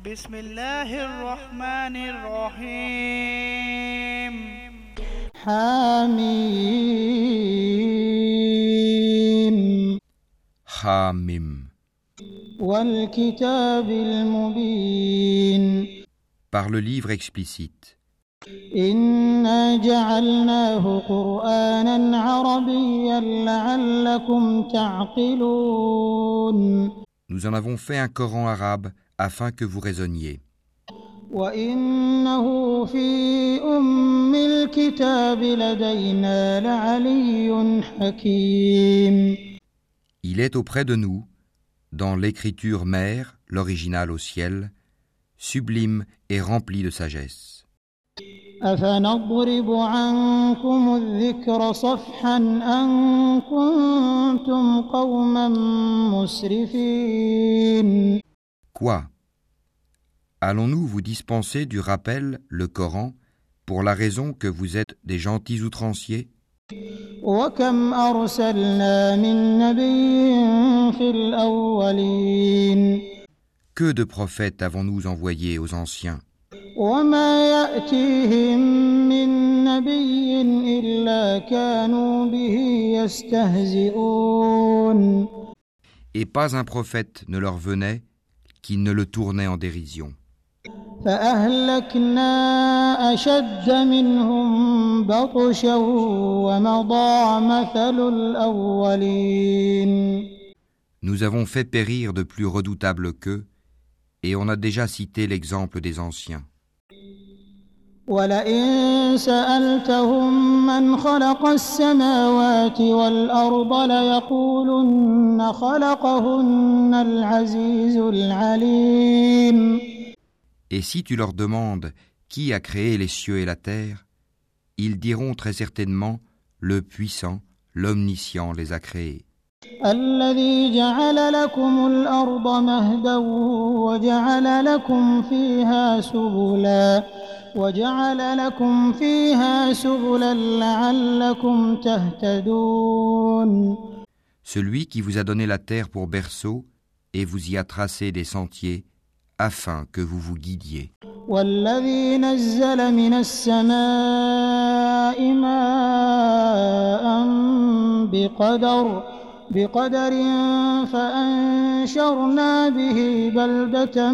بسم الله الرحمن الرحيم حميم Hamim. والكتاب المبين Par le livre explicite. إنا جعلناه قرآنا عربيا لعلكم تعقلون Nous en avons fait un Coran arabe afin que vous raisonniez. وإنه في أم الكتاب لدينا لعلي حكيم Il est auprès de nous, dans l'écriture mère, l'original au ciel, sublime et rempli de sagesse. أفنضرب عنكم الذكر صفحا أن كنتم قوما مسرفين Quoi Allons-nous vous dispenser du rappel, le Coran, pour la raison que vous êtes des gentils outranciers? Que de prophètes avons-nous envoyés aux anciens? Et pas un prophète ne leur venait qui ne le tournait en dérision. فأهلكنا أشد منهم بطشا ومضى مثل الأولين Nous avons fait périr de plus redoutables qu'eux, et on a déjà cité l'exemple des anciens. ولئن سألتهم من خلق السماوات والأرض ليقولن خلقهن العزيز العليم Et si tu leur demandes qui a créé les cieux et la terre, ils diront très certainement le puissant, l'omniscient les a créés, الذي جعل لكم الأرض مهدا وجعل لكم فيها سبلا وجعل لكم فيها سبلا لعلكم تهتدون celui qui vous a donné la terre pour berceau et vous y a tracé des sentiers afin que vous vous guidiez. والذي نزل من السماء ماء بقدر بقدر فأنشرنا به بلدة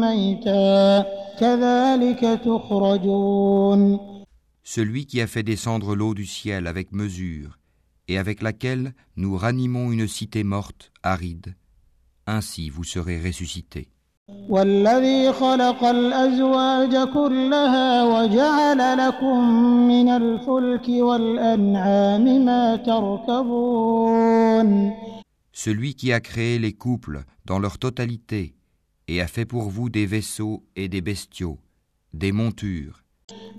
ميتا كذلك تخرجون Celui qui a fait descendre l'eau du ciel avec mesure et avec laquelle nous ranimons une cité morte, aride, ainsi vous serez ressuscités. والذي خلق الأزواج كلها وجعل لكم من الفلك والأنعام ما تركبون. Celui qui a créé les couples dans leur totalité et a fait pour vous des vaisseaux et des bestiaux, des montures,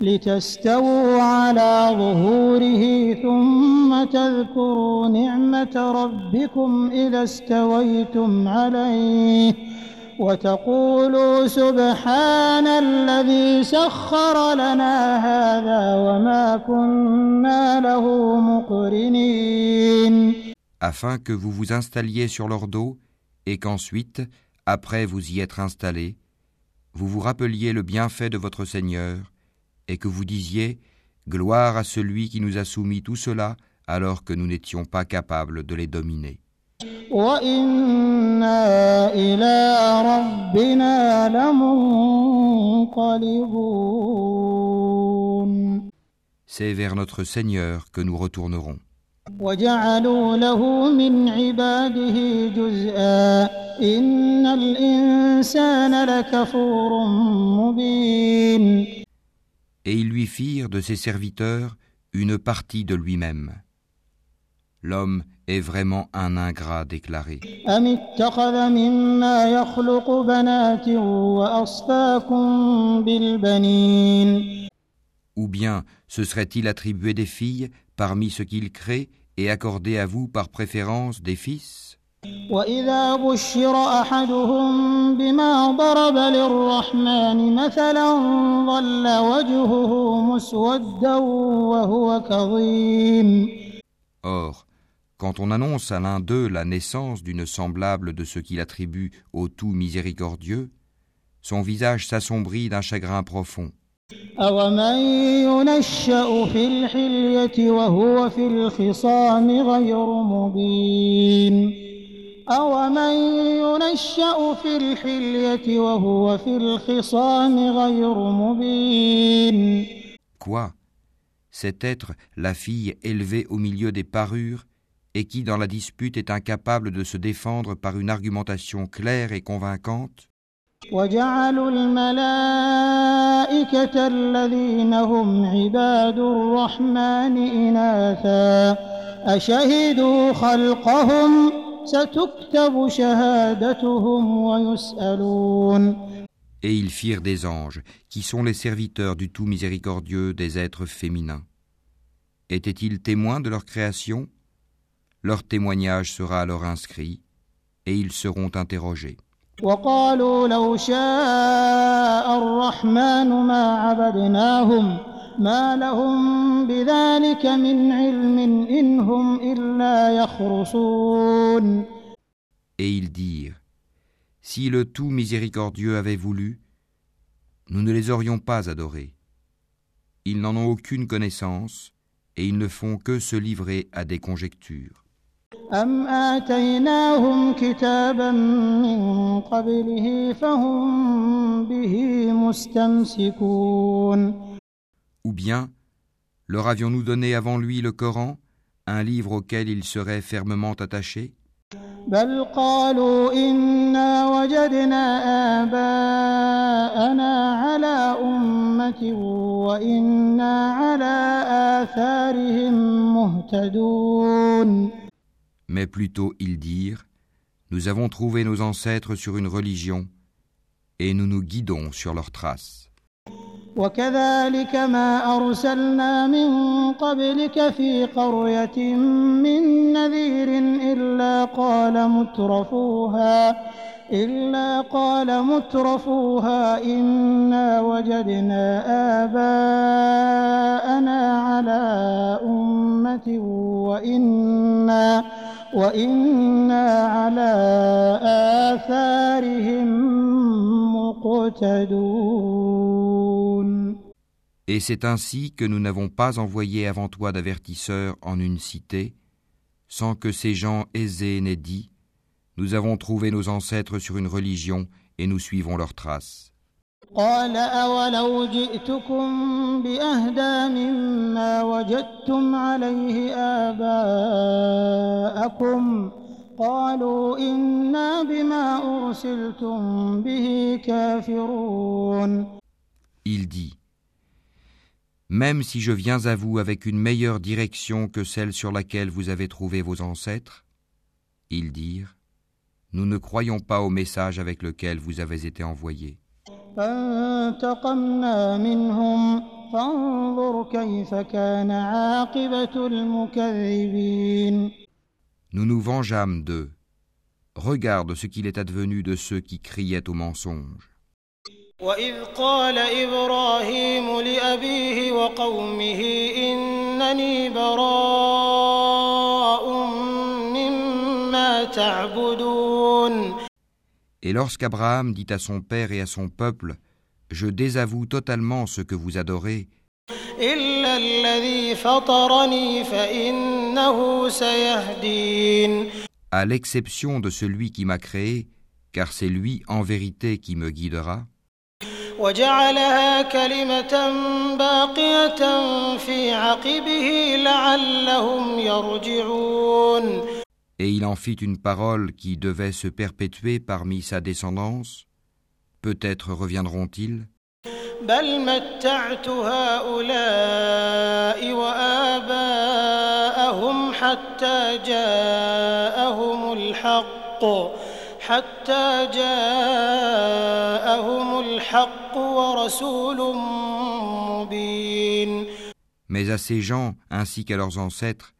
لتستووا على ظهوره ثم تذكروا نعمة ربكم إذا استويتم عليه. وتقولوا سبحان الذي سخر لنا هذا وما كنا له مقرنين afin que vous vous installiez sur leur dos et qu'ensuite, après vous y être installés, vous vous rappeliez le bienfait de votre Seigneur et que vous disiez Gloire à celui qui nous a soumis tout cela alors que nous n'étions pas capables de les dominer. وإنا إلى ربنا لمنقلبون C'est vers notre Seigneur que nous retournerons. وجعلوا له من عباده جزءا إن الإنسان لكفور مبين Et ils lui firent de ses serviteurs une partie de lui-même. L'homme est vraiment un ingrat déclaré. أم اتخذ مما يخلق بنات وأصفاكم بالبنين Ou bien se serait-il attribué des filles parmi ce qu'il crée et accordé à vous par préférence des fils وإذا بشر أحدهم بما ضرب للرحمن مثلا ظل وجهه مسودا وهو كظيم Or, quand on annonce à l'un d'eux la naissance d'une semblable de ce qu'il attribue au tout miséricordieux, son visage s'assombrit d'un chagrin profond. أومن ينشأ في الحلية وهو في الخصام غير مبين أومن ينشأ في الحلية وهو في الخصام غير مبين Quoi Cet être, la fille élevée au milieu des parures, et qui dans la dispute est incapable de se défendre par une argumentation claire et convaincante وجعلوا الملائكة الذين هم عباد الرحمن إناثا أشهدوا خلقهم ستكتب شهادتهم ويسألون Et ils firent des anges, qui sont les serviteurs du tout miséricordieux des êtres féminins. Étaient-ils témoins de leur création Leur témoignage sera alors inscrit, et ils seront interrogés. وقالوا لو شاء الرحمن ما عبدناهم ما لهم بذلك من علم إن هم إلا يخرصون Et ils dirent, Si le tout miséricordieux avait voulu, nous ne les aurions pas adorés. Ils n'en ont aucune connaissance, et ils ne font que se livrer à des conjectures. أم آتيناهم كتابا من قبله فهم به مستمسكون Ou bien, leur avions-nous donné avant lui le Coran, un livre auquel ils seraient fermement attachés بل قالوا إنا وجدنا آباءنا على أمة وإنا على آثارهم مهتدون Mais plutôt ils dirent, Nous avons trouvé nos ancêtres sur une religion, et nous nous guidons sur leurs traces. وكذلك ما أرسلنا من قبلك في قرية من نذير إلا قال مترفوها إلا قال مترفوها إنا وجدنا آباءنا على أمة وإنا وإنا على آثارهم مقتدون Et c'est ainsi que nous n'avons pas envoyé avant toi d'avertisseurs en une cité, sans que ces gens aisés n'aient dit nous avons trouvé nos ancêtres sur une religion et nous suivons leurs traces. Il dit Même si je viens à vous avec une meilleure direction que celle sur laquelle vous avez trouvé vos ancêtres, ils dirent Nous ne croyons pas au message avec lequel vous avez été envoyés. فانتقمنا منهم فانظر كيف كان عاقبة المكذبين Nous nous vengeâmes d'eux. Regarde ce qu'il est advenu de ceux qui criaient au mensonge. وإذ قال إبراهيم لأبيه وقومه إنني براء مما تعبدون Et lorsqu'Abraham dit à son père et à son peuple, Je désavoue totalement ce que vous adorez, à l'exception de celui qui m'a créé, car c'est lui en vérité qui me guidera et il en fit une parole qui devait se perpétuer parmi sa descendance, peut-être reviendront-ils. Mais à ces gens ainsi qu'à leurs ancêtres,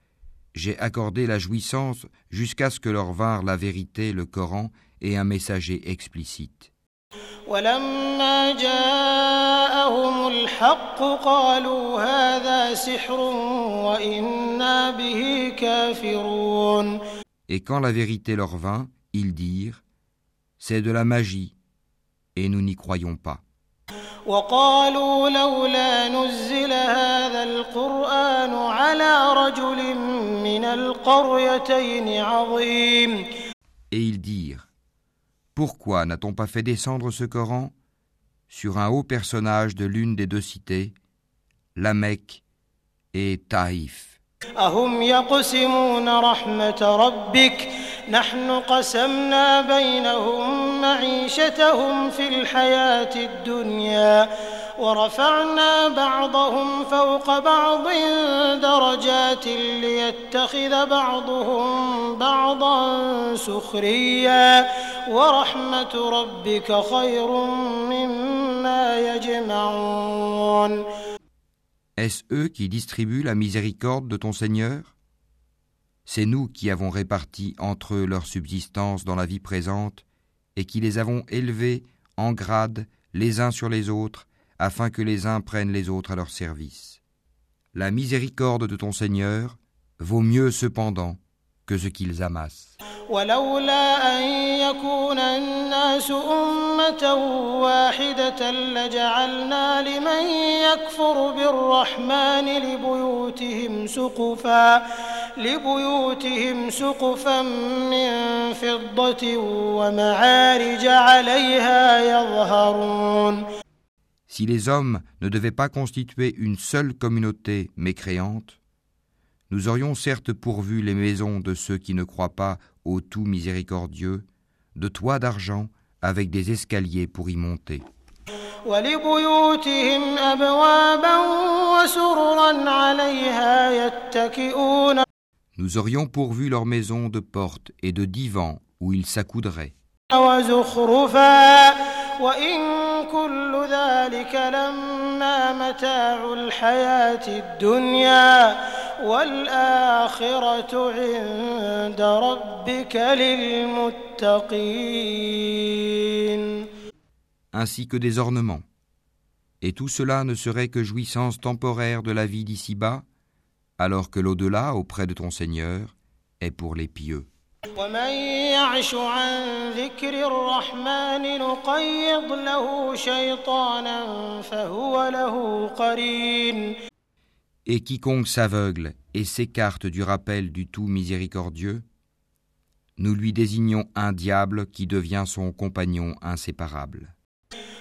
j'ai accordé la jouissance jusqu'à ce que leur vinrent la vérité, le Coran et un messager explicite. ولما جاءهم الحق قالوا هذا سحر وإنا به كافرون Et quand la vérité leur vint, ils dirent C'est de la magie, et nous n'y croyons pas. وقالوا لولا نزل هذا القرآن على رجل من القريتين عظيم Et ils dirent, Pourquoi n'a-t-on pas fait descendre ce Coran sur un haut personnage de l'une des deux cités, la Mecque et Taïf أهم يقسمون رحمة ربك نحن قسمنا بينهم معيشتهم في الحياة الدنيا ورفعنا بعضهم فوق بعض درجات ليتخذ بعضهم بعضا سخريا ورحمة ربك خير مما يجمعون Est-ce eux qui distribuent la miséricorde de ton Seigneur C'est nous qui avons réparti entre eux leur subsistance dans la vie présente et qui les avons élevés en grade les uns sur les autres afin que les uns prennent les autres à leur service. La miséricorde de ton Seigneur vaut mieux cependant que ce qu'ils amassent. ولولا أن يكون الناس أمة واحدة لجعلنا لمن يكفر بالرحمن لبيوتهم سقفا لبيوتهم سقفا من فضة ومعارج عليها يظهرون Si les hommes ne devaient pas constituer une seule communauté mécréante, nous aurions certes pourvu les maisons de ceux qui ne croient pas au tout miséricordieux, de toits d'argent avec des escaliers pour y monter. Nous aurions pourvu leurs maisons de portes et de divans où ils s'accoudraient. وزخرفا وإن كل ذلك لما متاع الحياة الدنيا والآخرة عند ربك للمتقين ainsi que des ornements. Et tout cela ne serait que jouissance temporaire de la vie d'ici-bas, alors que l'au-delà, auprès de ton Seigneur, est pour les pieux. ومن يعش عن ذكر الرحمن نقيض له شيطانا فهو له قرين Et quiconque s'aveugle et s'écarte du rappel du tout miséricordieux, nous lui désignons un diable qui devient son compagnon inséparable.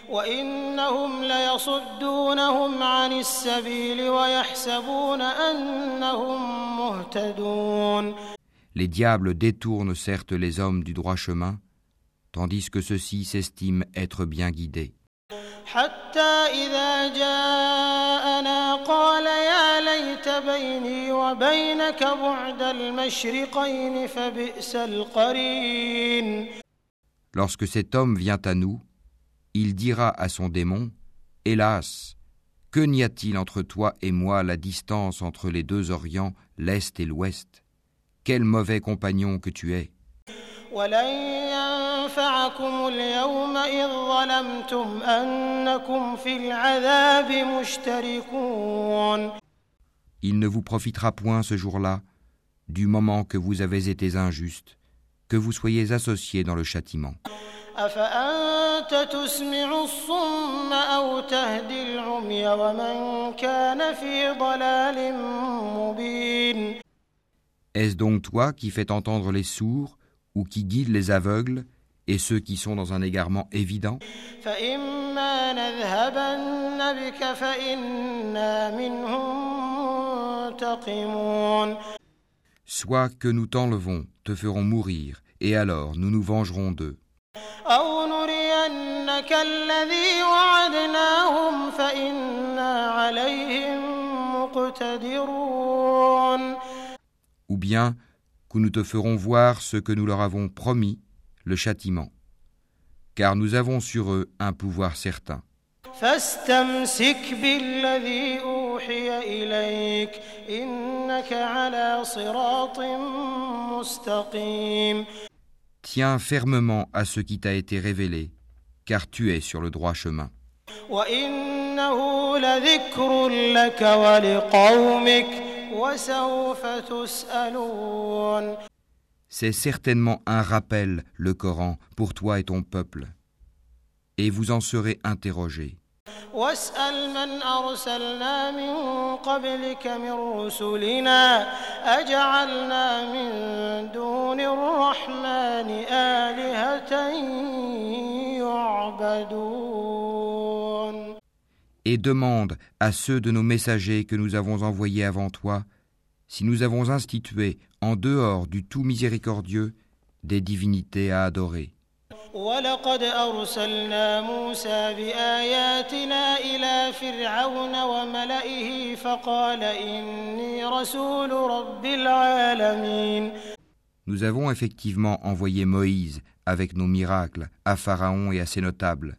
وإنهم ليصدونهم عن السبيل ويحسبون أنهم مهتدون Les diables détournent certes les hommes du droit chemin, tandis que ceux-ci s'estiment être bien guidés. حتى إذا جاءنا قال يا ليت بيني وبينك بعد المشرقين فبئس القرين Lorsque cet homme vient à nous, il dira à son démon, Hélas, que n'y a-t-il entre toi et moi la distance entre les deux Orients, l'Est et l'Ouest quel mauvais compagnon que tu es. Il ne vous profitera point ce jour-là, du moment que vous avez été injuste, que vous soyez associés dans le châtiment. Est-ce donc toi qui fais entendre les sourds ou qui guide les aveugles et ceux qui sont dans un égarement évident? Soit que nous t'enlevons, te ferons mourir, et alors nous nous vengerons d'eux bien que nous te ferons voir ce que nous leur avons promis, le châtiment. Car nous avons sur eux un pouvoir certain. فاستمسك بالذي أوحي إليك إنك على صراط مستقيم Tiens fermement à ce qui t'a été révélé, car tu es sur le droit chemin. وإنه لذكر لك ولقومك وسوف تسألون C'est certainement un rappel, le Coran, pour toi et ton peuple. et vous en serez interrogés. واسأل من أرسلنا من قبلك من رسلنا أجعلنا من دون الرحمن آلهة يعبدون et demande à ceux de nos messagers que nous avons envoyés avant toi si nous avons institué en dehors du tout miséricordieux des divinités à adorer. Nous avons effectivement envoyé Moïse avec nos miracles à Pharaon et à ses notables.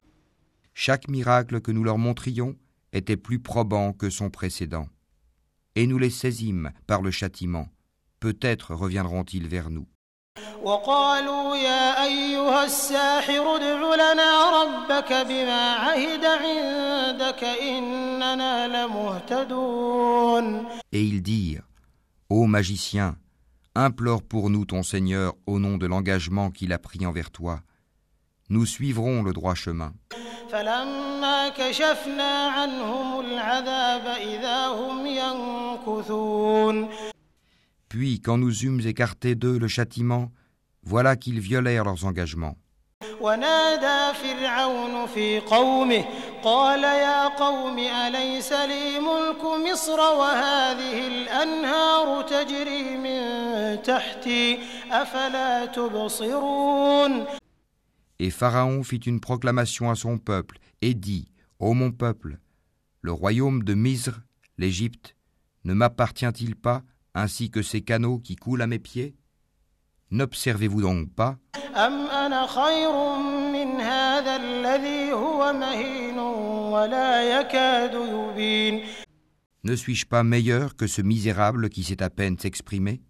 Chaque miracle que nous leur montrions était plus probant que son précédent. Et nous les saisîmes par le châtiment. Peut-être reviendront-ils vers nous. وقالوا يا أيها الساحر ادع لنا ربك بما عهد عندك إننا لمهتدون Et ils dirent Ô magicien, implore pour nous ton Seigneur au nom de l'engagement qu'il a pris envers toi. Nous suivrons le droit chemin. فلما كشفنا عنهم العذاب إذا هم ينكثون Puis, quand nous eûmes écarté d'eux le châtiment, voilà qu'ils violèrent leurs engagements. ونادى فرعون في قومه قال يا قوم أليس لي ملك مصر وهذه الأنهار تجري من تحتي أفلا تبصرون Et Pharaon fit une proclamation à son peuple, et dit, Ô mon peuple, le royaume de Misre, l'Égypte, ne m'appartient-il pas, ainsi que ces canaux qui coulent à mes pieds? N'observez-vous donc pas? Ne suis-je pas meilleur que ce misérable qui s'est à peine s'exprimer?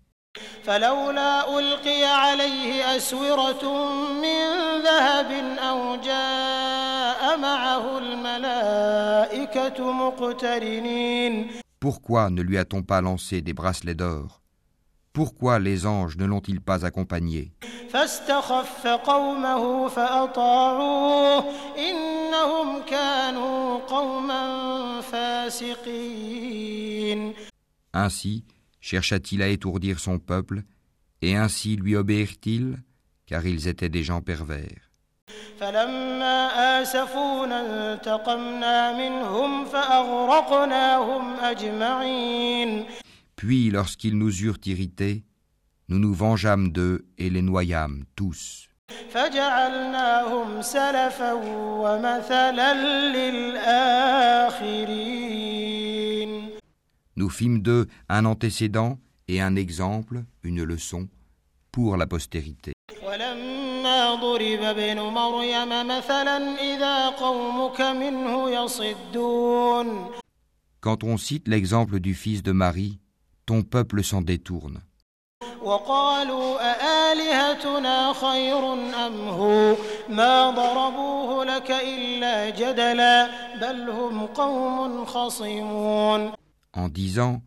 ذهب أو جاء معه الملائكة مقترنين Pourquoi ne lui a-t-on pas lancé des bracelets d'or Pourquoi les anges ne l'ont-ils pas accompagné فاستخف قومه فأطاعوه إنهم كانوا قوما فاسقين Ainsi chercha-t-il à étourdir son peuple, et ainsi lui obéirent-ils, car ils étaient des gens pervers. Puis, lorsqu'ils nous eurent irrités, nous nous vengeâmes d'eux et les noyâmes tous. Nous fîmes d'eux un antécédent et un exemple, une leçon, pour la postérité. ولما ضرب ابن مريم مثلا إذا قومك منه يصدون Quand on cite l'exemple du fils de Marie, ton peuple s'en détourne. وقالوا أآلهتنا خير أم هو ما ضربوه لك إلا جدلا بل هم قوم خصمون en disant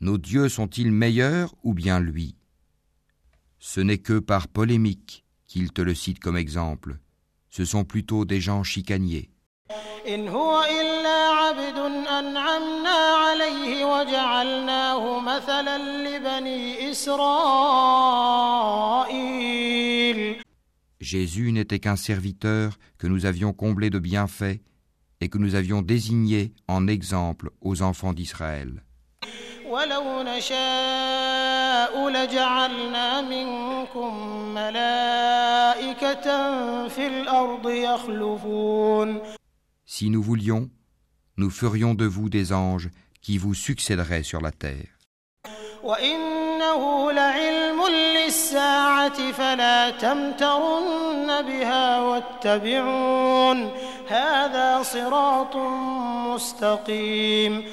Nos dieux sont-ils meilleurs ou bien lui Ce n'est que par polémique qu'il te le cite comme exemple. Ce sont plutôt des gens chicaniers. Jésus n'était qu'un serviteur que nous avions comblé de bienfaits et que nous avions désigné en exemple aux enfants d'Israël. ولو نشاء لجعلنا منكم ملائكة في الأرض يخلفون Si nous voulions, nous ferions de vous des anges qui vous succéderaient sur la terre. وإنه لعلم للساعة فلا تمترن بها واتبعون هذا صراط مستقيم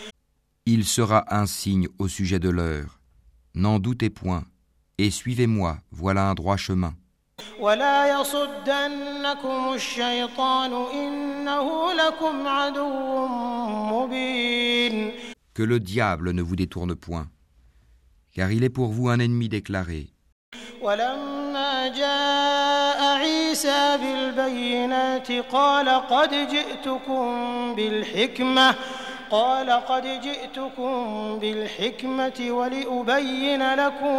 Il sera un signe au sujet de l'heure. N'en doutez point, et suivez-moi, voilà un droit chemin. ولا يصدنكم الشيطان إنه لكم عدو مبين Que le diable ne vous détourne point, car il est pour vous un ennemi déclaré. ولما جاء عيسى بالبينات قال قد جئتكم بالحكمة قال قد جئتكم بالحكمة ولأبين لكم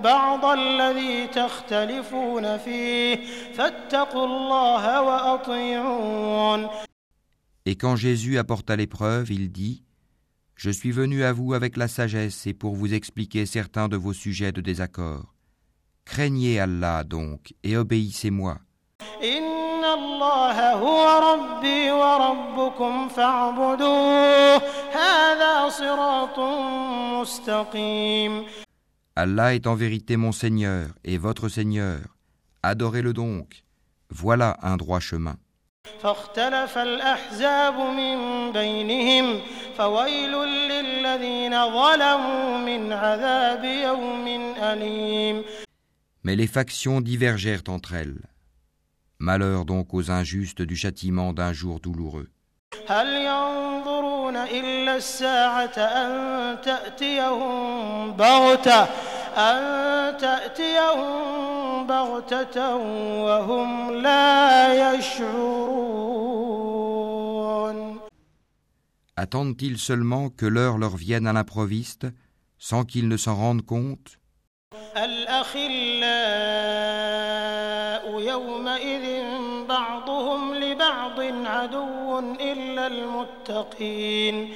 بعض الذي تختلفون فيه فاتقوا الله وأطيعون Et quand Jésus apporta l'épreuve, il dit Je suis venu à vous avec la sagesse et pour vous expliquer certains de vos sujets de désaccord. Craignez Allah donc et obéissez-moi. إن الله هو ربي وربكم فاعبدوه هذا صراط مستقيم Allah est en vérité mon Seigneur et votre Seigneur. Adorez-le donc. Voilà un droit chemin. فاختلف الأحزاب من بينهم فويل للذين ظلموا من عذاب يوم أليم Mais les factions divergèrent entre elles. Malheur donc aux injustes du châtiment d'un jour douloureux. هل ينظرون إلا الساعة أن تأتيهم بغتة أن تأتيهم بغتة وهم لا يشعرون Attendent-ils seulement que l'heure leur vienne à l'improviste, sans qu'ils ne s'en rendent compte الأخلاء يومئذ بعضهم لبعض عدو إلا المتقين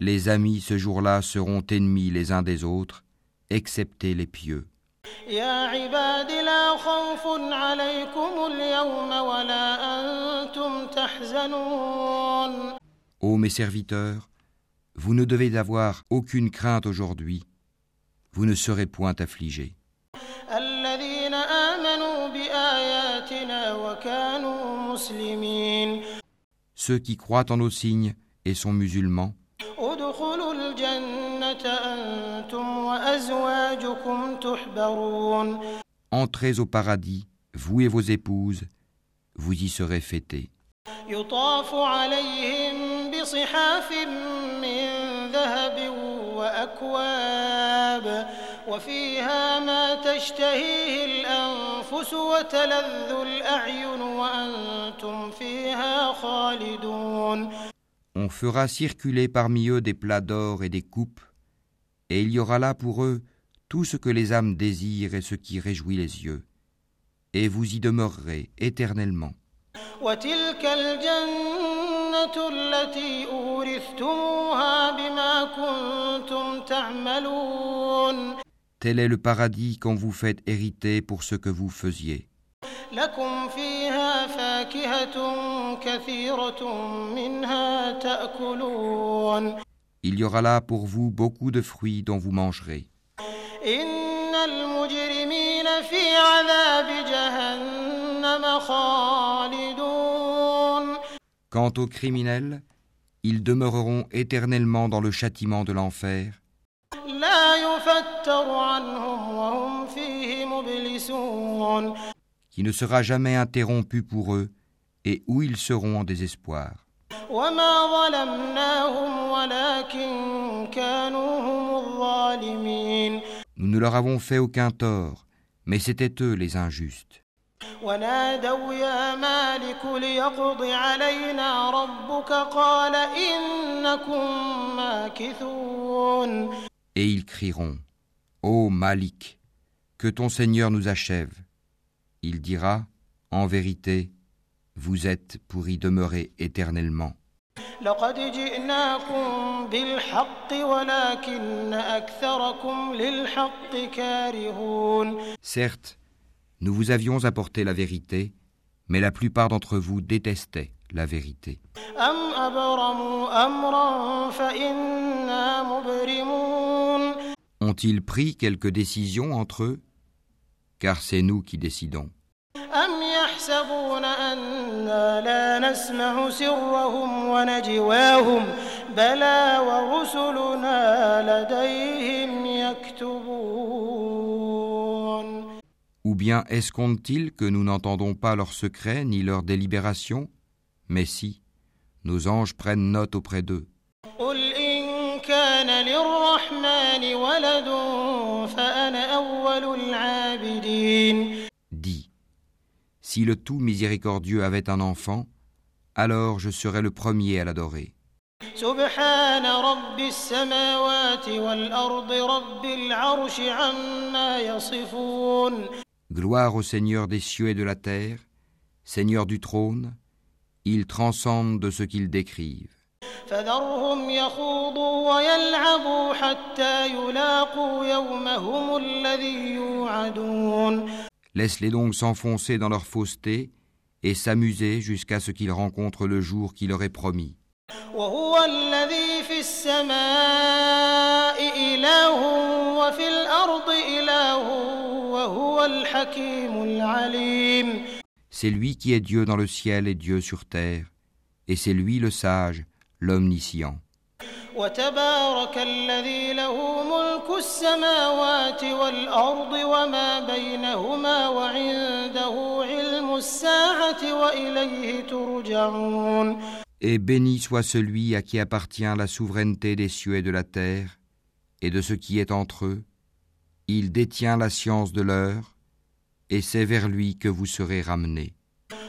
Les amis ce jour-là seront ennemis les uns des autres, excepté les pieux. يا عباد لا خوف عليكم اليوم ولا أنتم تحزنون Ô mes serviteurs, vous ne devez avoir aucune crainte aujourd'hui, vous ne serez point affligés. Ceux qui croient en nos signes et sont musulmans, ادخلوا الجنة أنتم وأزواجكم تحبرون entrez au paradis, vous et vos épouses, vous y serez fêtés. يطاف عليهم بصحاف من ذهب وأكواب وفيها ما تشتهيه الأنفس وتلذ الأعين وأنتم فيها خالدون On fera circuler parmi eux des plats d'or et des coupes, et il y aura là pour eux tout ce que les âmes désirent et ce qui réjouit les yeux. Et vous y demeurerez éternellement. Tel est le paradis qu'on vous fait hériter pour ce que vous faisiez. Il y aura là pour vous beaucoup de fruits dont vous mangerez. Quant aux criminels, ils demeureront éternellement dans le châtiment de l'enfer لا يفتر عنهم وهم فيه مبلسون qui ne sera jamais interrompu pour eux, et où ils seront en désespoir. وما ظلمناهم ولكن كانوا هم الظالمين Nous ne leur avons fait aucun tort, mais c'étaient eux les injustes. ونادوا يا مالك ليقض علينا ربك قال إنكم ماكثون et ils crieront Ô Malik, que ton Seigneur nous achève. Il dira En vérité, vous êtes pour y demeurer éternellement. Certes, nous vous avions apporté la vérité, mais la plupart d'entre vous détestaient la vérité. Ont-ils pris quelque décision entre eux? Car c'est nous qui décidons. Ou bien escomptent-ils que nous n'entendons pas leurs secrets ni leurs délibérations? Mais si, nos anges prennent note auprès d'eux. قل إن كان للرحمن ولد فأنا أول العابدين Dis, si le tout miséricordieux avait un enfant, alors je serais le premier à l'adorer. سبحان رب السماوات والأرض رب العرش عما يصفون Gloire au Seigneur des cieux et de la terre, Seigneur du trône, il transcende de ce qu'ils décrivent. فذرهم يخوضوا ويلعبوا حتى يلاقوا يومهم الذي يوعدون Laisse-les donc s'enfoncer dans leur fausseté et s'amuser jusqu'à ce qu'ils rencontrent le jour qui leur est promis. وهو الذي في السماء إله وفي الأرض إله وهو الحكيم العليم C'est lui qui est Dieu dans le ciel et Dieu sur terre, et c'est lui le sage, l'omniscient. وتبارك الذي له ملك السماوات والأرض وما بينهما وعنده علم الساعة وإليه ترجعون Et béni soit celui à qui appartient la souveraineté des cieux et de la terre, et de ce qui est entre eux. Il détient la science de l'heure, et c'est vers lui que vous serez ramenés.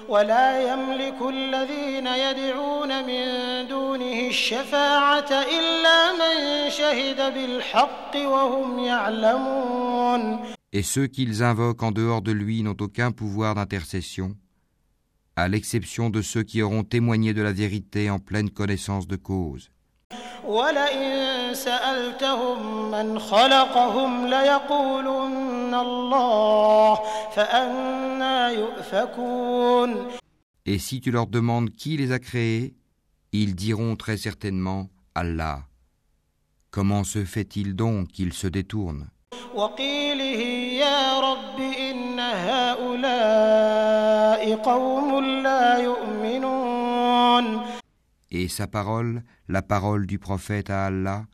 ولا يملك الذين يدعون من دونه الشفاعة إلا من شهد بالحق وهم يعلمون Et ceux qu'ils invoquent en dehors de lui n'ont aucun pouvoir d'intercession, à l'exception de ceux qui auront témoigné de la vérité en pleine connaissance de cause. ولئن سألتهم من خلقهم ليقولن الله فأنا يؤفكون Et si tu leur demandes qui les a créés, ils diront très certainement Allah. Comment se fait-il donc qu'ils se détournent? Et sa parole, la parole du prophète à Allah,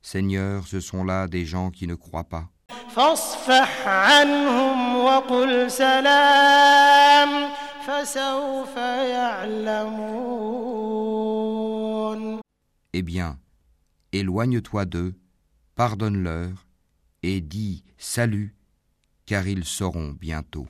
Seigneur, ce sont là des gens qui ne croient pas. فاصفح عنهم وقل سلام فسوف يعلمون Eh bien, éloigne-toi d'eux, pardonne-leur, et dis salut, car ils sauront bientôt.